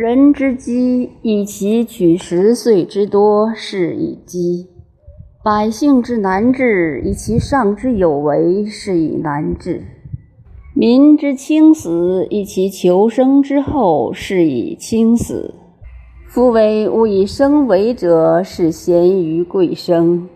人之饥，以其取十岁之多，是以饥；百姓之难治，以其上之有为，是以难治；民之轻死，以其求生之厚，是以轻死。夫为物以生为者，是贤于贵生。